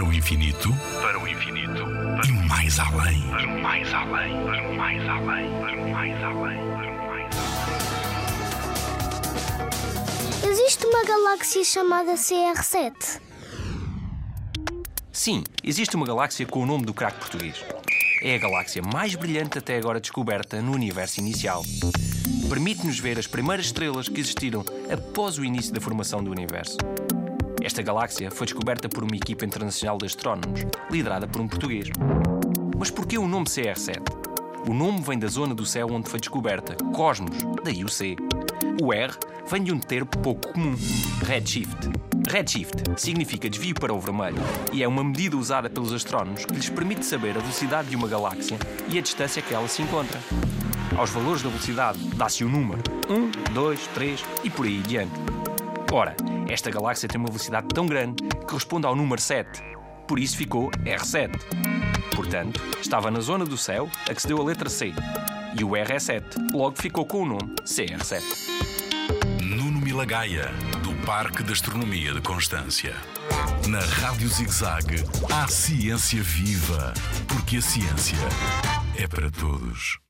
Para o infinito, para o infinito, e mais além. para o mais além, para o mais além, para o mais além, para o mais além. Existe uma galáxia chamada CR7. Sim, existe uma galáxia com o nome do craque português. É a galáxia mais brilhante até agora descoberta no universo inicial. Permite-nos ver as primeiras estrelas que existiram após o início da formação do universo. Esta galáxia foi descoberta por uma equipa internacional de astrónomos, liderada por um português. Mas porquê o nome CR7? O nome vem da zona do céu onde foi descoberta, Cosmos, daí o C. O R vem de um termo pouco comum, redshift. Redshift significa desvio para o vermelho e é uma medida usada pelos astrónomos que lhes permite saber a velocidade de uma galáxia e a distância que ela se encontra. Aos valores da velocidade dá-se o número 1, 2, 3 e por aí adiante. Ora, esta galáxia tem uma velocidade tão grande que corresponde ao número 7. Por isso ficou R7. Portanto, estava na zona do céu a que se deu a letra C. E o R é 7, logo ficou com o nome CR7. Nuno Milagaya, do Parque de Astronomia de Constância. Na Rádio ZigZag, há ciência viva, porque a ciência é para todos.